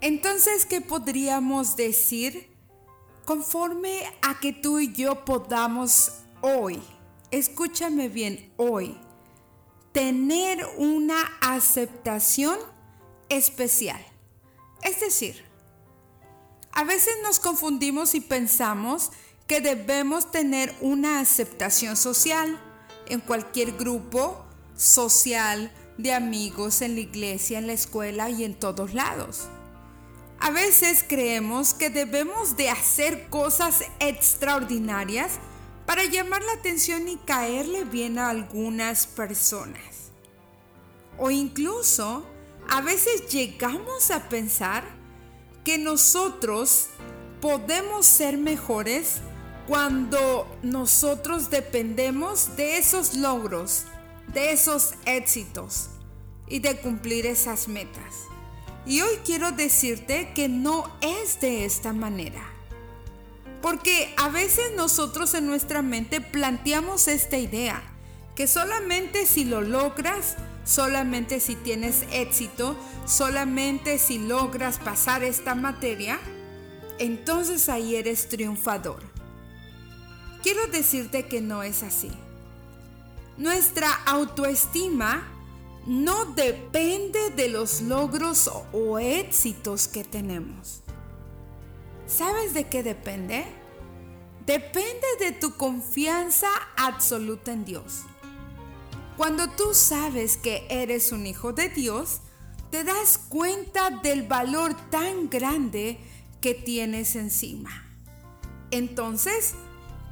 Entonces, ¿qué podríamos decir? Conforme a que tú y yo podamos hoy, escúchame bien, hoy, tener una aceptación especial. Es decir, a veces nos confundimos y pensamos que debemos tener una aceptación social en cualquier grupo social de amigos, en la iglesia, en la escuela y en todos lados. A veces creemos que debemos de hacer cosas extraordinarias para llamar la atención y caerle bien a algunas personas. O incluso a veces llegamos a pensar que nosotros podemos ser mejores cuando nosotros dependemos de esos logros, de esos éxitos y de cumplir esas metas. Y hoy quiero decirte que no es de esta manera. Porque a veces nosotros en nuestra mente planteamos esta idea, que solamente si lo logras, solamente si tienes éxito, solamente si logras pasar esta materia, entonces ahí eres triunfador. Quiero decirte que no es así. Nuestra autoestima no depende de los logros o éxitos que tenemos. ¿Sabes de qué depende? Depende de tu confianza absoluta en Dios. Cuando tú sabes que eres un hijo de Dios, te das cuenta del valor tan grande que tienes encima. Entonces,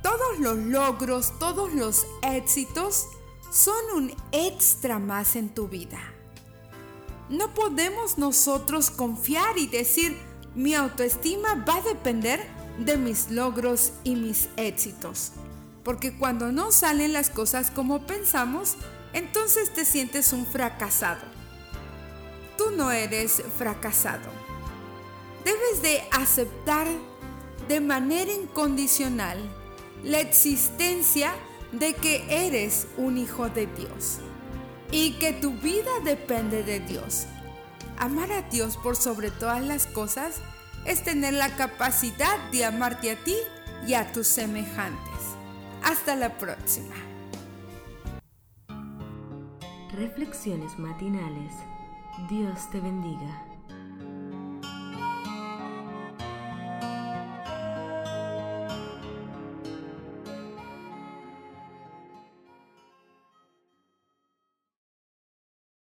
todos los logros, todos los éxitos son un extra más en tu vida. No podemos nosotros confiar y decir, mi autoestima va a depender de mis logros y mis éxitos. Porque cuando no salen las cosas como pensamos, entonces te sientes un fracasado. Tú no eres fracasado. Debes de aceptar de manera incondicional la existencia de que eres un hijo de Dios y que tu vida depende de Dios. Amar a Dios por sobre todas las cosas es tener la capacidad de amarte a ti y a tus semejantes. Hasta la próxima. Reflexiones matinales. Dios te bendiga.